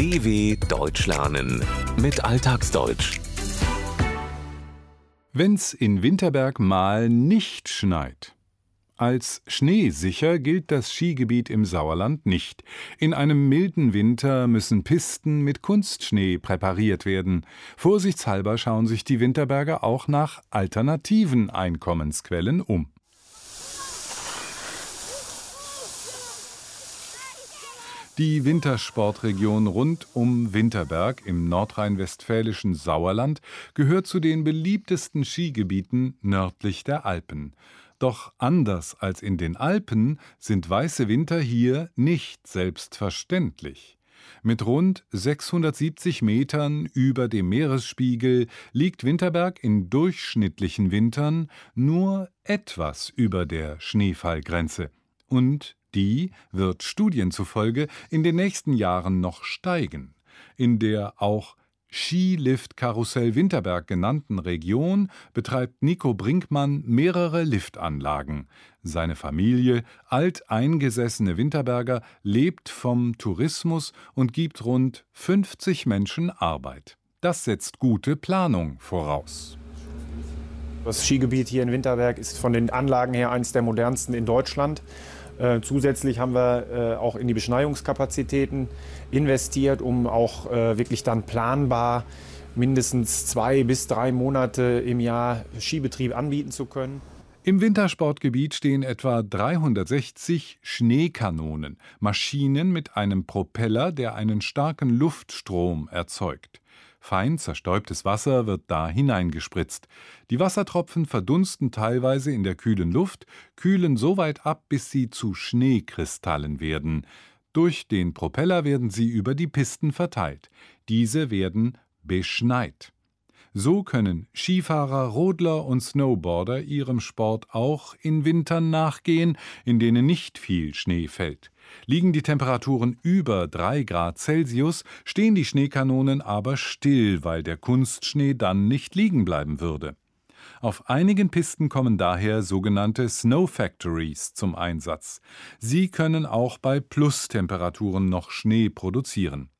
DW Deutsch lernen mit Alltagsdeutsch. Wenn's in Winterberg mal nicht schneit. Als schneesicher gilt das Skigebiet im Sauerland nicht. In einem milden Winter müssen Pisten mit Kunstschnee präpariert werden. Vorsichtshalber schauen sich die Winterberger auch nach alternativen Einkommensquellen um. Die Wintersportregion rund um Winterberg im nordrhein-westfälischen Sauerland gehört zu den beliebtesten Skigebieten nördlich der Alpen. Doch anders als in den Alpen sind weiße Winter hier nicht selbstverständlich. Mit rund 670 Metern über dem Meeresspiegel liegt Winterberg in durchschnittlichen Wintern nur etwas über der Schneefallgrenze. Und die wird Studien zufolge in den nächsten Jahren noch steigen. In der auch Skilift-Karussell Winterberg genannten Region betreibt Nico Brinkmann mehrere Liftanlagen. Seine Familie, alteingesessene Winterberger, lebt vom Tourismus und gibt rund 50 Menschen Arbeit. Das setzt gute Planung voraus. Das Skigebiet hier in Winterberg ist von den Anlagen her eines der modernsten in Deutschland. Äh, zusätzlich haben wir äh, auch in die Beschneiungskapazitäten investiert, um auch äh, wirklich dann planbar mindestens zwei bis drei Monate im Jahr Skibetrieb anbieten zu können. Im Wintersportgebiet stehen etwa 360 Schneekanonen, Maschinen mit einem Propeller, der einen starken Luftstrom erzeugt. Fein zerstäubtes Wasser wird da hineingespritzt. Die Wassertropfen verdunsten teilweise in der kühlen Luft, kühlen so weit ab, bis sie zu Schneekristallen werden. Durch den Propeller werden sie über die Pisten verteilt. Diese werden beschneit. So können Skifahrer, Rodler und Snowboarder ihrem Sport auch in Wintern nachgehen, in denen nicht viel Schnee fällt. Liegen die Temperaturen über 3 Grad Celsius, stehen die Schneekanonen aber still, weil der Kunstschnee dann nicht liegen bleiben würde. Auf einigen Pisten kommen daher sogenannte Snow Factories zum Einsatz. Sie können auch bei Plustemperaturen noch Schnee produzieren.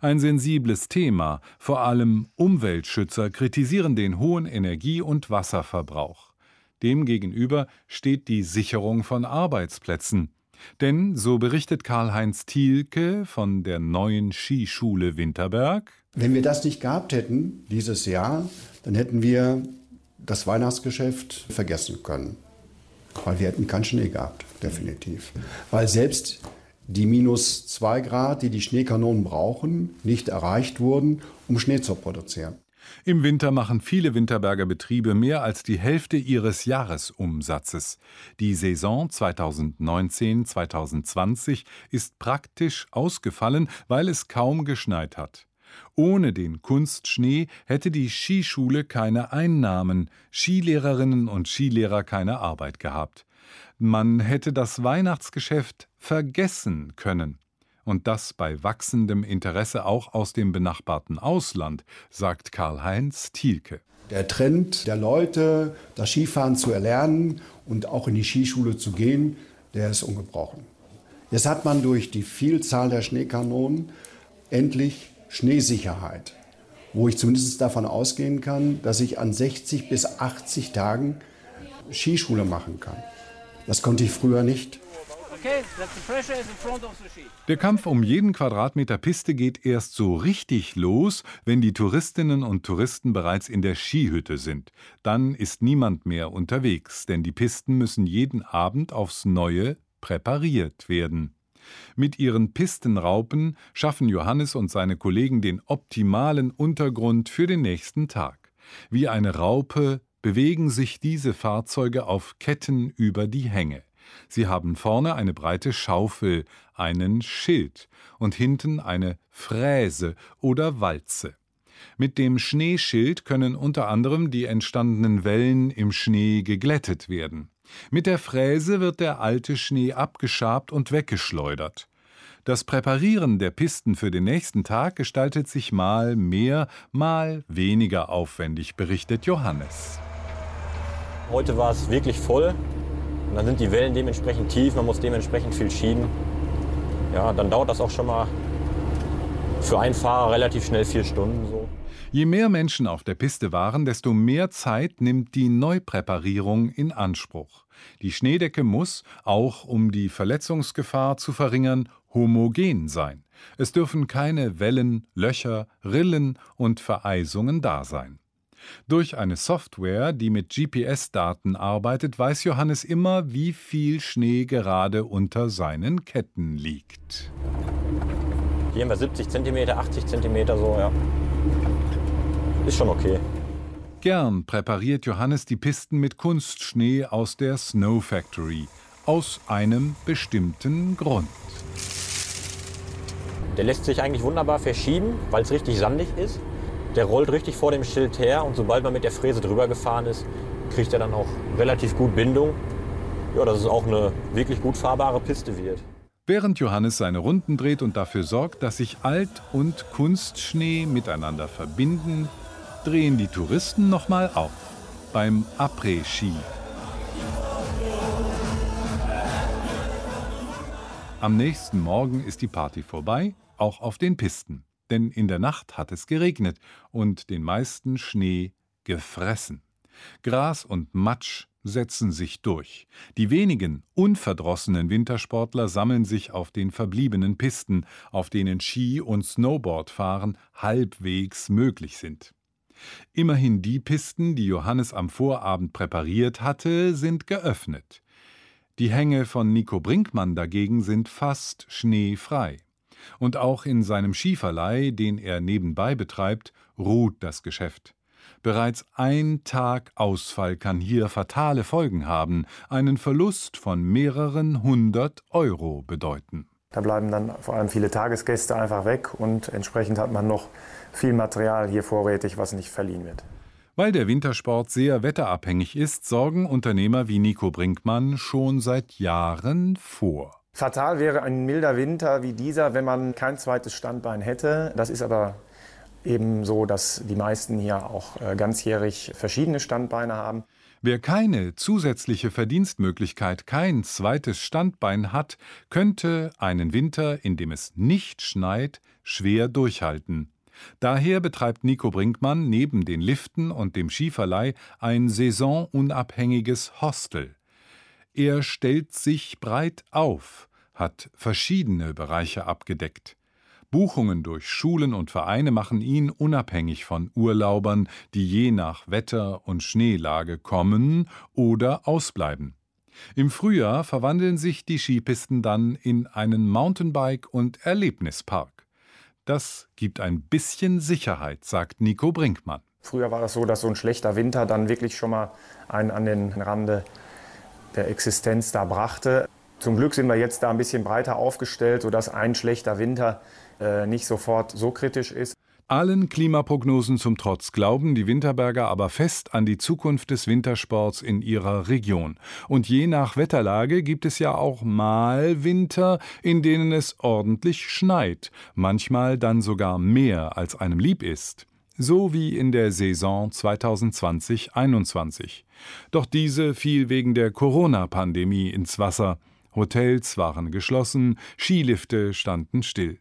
Ein sensibles Thema, vor allem Umweltschützer kritisieren den hohen Energie- und Wasserverbrauch. Demgegenüber steht die Sicherung von Arbeitsplätzen. Denn, so berichtet Karl-Heinz Thielke von der neuen Skischule Winterberg, wenn wir das nicht gehabt hätten dieses Jahr, dann hätten wir das Weihnachtsgeschäft vergessen können. Weil wir hätten keinen Schnee gehabt, definitiv. Weil selbst die minus zwei Grad, die die Schneekanonen brauchen, nicht erreicht wurden, um Schnee zu produzieren. Im Winter machen viele Winterberger Betriebe mehr als die Hälfte ihres Jahresumsatzes. Die Saison 2019-2020 ist praktisch ausgefallen, weil es kaum geschneit hat. Ohne den Kunstschnee hätte die Skischule keine Einnahmen, Skilehrerinnen und Skilehrer keine Arbeit gehabt. Man hätte das Weihnachtsgeschäft vergessen können. Und das bei wachsendem Interesse auch aus dem benachbarten Ausland, sagt Karl-Heinz Thielke. Der Trend der Leute, das Skifahren zu erlernen und auch in die Skischule zu gehen, der ist ungebrochen. Jetzt hat man durch die Vielzahl der Schneekanonen endlich Schneesicherheit, wo ich zumindest davon ausgehen kann, dass ich an 60 bis 80 Tagen Skischule machen kann. Das konnte ich früher nicht. Der Kampf um jeden Quadratmeter Piste geht erst so richtig los, wenn die Touristinnen und Touristen bereits in der Skihütte sind. Dann ist niemand mehr unterwegs, denn die Pisten müssen jeden Abend aufs Neue präpariert werden. Mit ihren Pistenraupen schaffen Johannes und seine Kollegen den optimalen Untergrund für den nächsten Tag. Wie eine Raupe bewegen sich diese Fahrzeuge auf Ketten über die Hänge. Sie haben vorne eine breite Schaufel, einen Schild und hinten eine Fräse oder Walze. Mit dem Schneeschild können unter anderem die entstandenen Wellen im Schnee geglättet werden. Mit der Fräse wird der alte Schnee abgeschabt und weggeschleudert. Das Präparieren der Pisten für den nächsten Tag gestaltet sich mal mehr, mal weniger aufwendig, berichtet Johannes. Heute war es wirklich voll. Und dann sind die Wellen dementsprechend tief, man muss dementsprechend viel schieben. Ja, dann dauert das auch schon mal für einen Fahrer relativ schnell vier Stunden. Je mehr Menschen auf der Piste waren, desto mehr Zeit nimmt die Neupräparierung in Anspruch. Die Schneedecke muss, auch um die Verletzungsgefahr zu verringern, homogen sein. Es dürfen keine Wellen, Löcher, Rillen und Vereisungen da sein. Durch eine Software, die mit GPS-Daten arbeitet, weiß Johannes immer, wie viel Schnee gerade unter seinen Ketten liegt. Hier haben wir 70 cm, 80 cm so, ja. Ist schon okay. Gern präpariert Johannes die Pisten mit Kunstschnee aus der Snow Factory. Aus einem bestimmten Grund. Der lässt sich eigentlich wunderbar verschieben, weil es richtig sandig ist. Der rollt richtig vor dem Schild her und sobald man mit der Fräse drüber gefahren ist, kriegt er dann auch relativ gut Bindung. Ja, dass es auch eine wirklich gut fahrbare Piste wird. Während Johannes seine Runden dreht und dafür sorgt, dass sich Alt- und Kunstschnee miteinander verbinden, drehen die Touristen nochmal auf beim Après-Ski. Am nächsten Morgen ist die Party vorbei, auch auf den Pisten denn in der Nacht hat es geregnet und den meisten Schnee gefressen. Gras und Matsch setzen sich durch. Die wenigen unverdrossenen Wintersportler sammeln sich auf den verbliebenen Pisten, auf denen Ski- und Snowboardfahren halbwegs möglich sind. Immerhin die Pisten, die Johannes am Vorabend präpariert hatte, sind geöffnet. Die Hänge von Nico Brinkmann dagegen sind fast schneefrei. Und auch in seinem Skiverleih, den er nebenbei betreibt, ruht das Geschäft. Bereits ein Tag Ausfall kann hier fatale Folgen haben, einen Verlust von mehreren hundert Euro bedeuten. Da bleiben dann vor allem viele Tagesgäste einfach weg und entsprechend hat man noch viel Material hier vorrätig, was nicht verliehen wird. Weil der Wintersport sehr wetterabhängig ist, sorgen Unternehmer wie Nico Brinkmann schon seit Jahren vor. Fatal wäre ein milder Winter wie dieser, wenn man kein zweites Standbein hätte. Das ist aber eben so, dass die meisten hier auch äh, ganzjährig verschiedene Standbeine haben. Wer keine zusätzliche Verdienstmöglichkeit, kein zweites Standbein hat, könnte einen Winter, in dem es nicht schneit, schwer durchhalten. Daher betreibt Nico Brinkmann neben den Liften und dem Skiverleih ein saisonunabhängiges Hostel. Er stellt sich breit auf, hat verschiedene Bereiche abgedeckt. Buchungen durch Schulen und Vereine machen ihn unabhängig von Urlaubern, die je nach Wetter und Schneelage kommen oder ausbleiben. Im Frühjahr verwandeln sich die Skipisten dann in einen Mountainbike- und Erlebnispark. Das gibt ein bisschen Sicherheit, sagt Nico Brinkmann. Früher war das so, dass so ein schlechter Winter dann wirklich schon mal einen an den Rande der Existenz da brachte. Zum Glück sind wir jetzt da ein bisschen breiter aufgestellt, sodass ein schlechter Winter äh, nicht sofort so kritisch ist. Allen Klimaprognosen zum Trotz glauben die Winterberger aber fest an die Zukunft des Wintersports in ihrer Region. Und je nach Wetterlage gibt es ja auch mal Winter, in denen es ordentlich schneit, manchmal dann sogar mehr als einem lieb ist so wie in der Saison 2020-21. Doch diese fiel wegen der Corona-Pandemie ins Wasser. Hotels waren geschlossen, Skilifte standen still.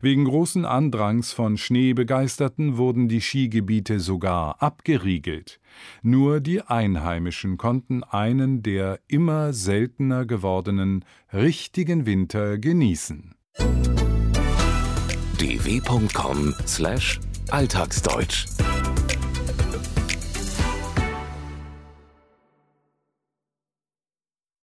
Wegen großen Andrangs von Schneebegeisterten wurden die Skigebiete sogar abgeriegelt. Nur die Einheimischen konnten einen der immer seltener gewordenen richtigen Winter genießen. dw.com/alltagsdeutsch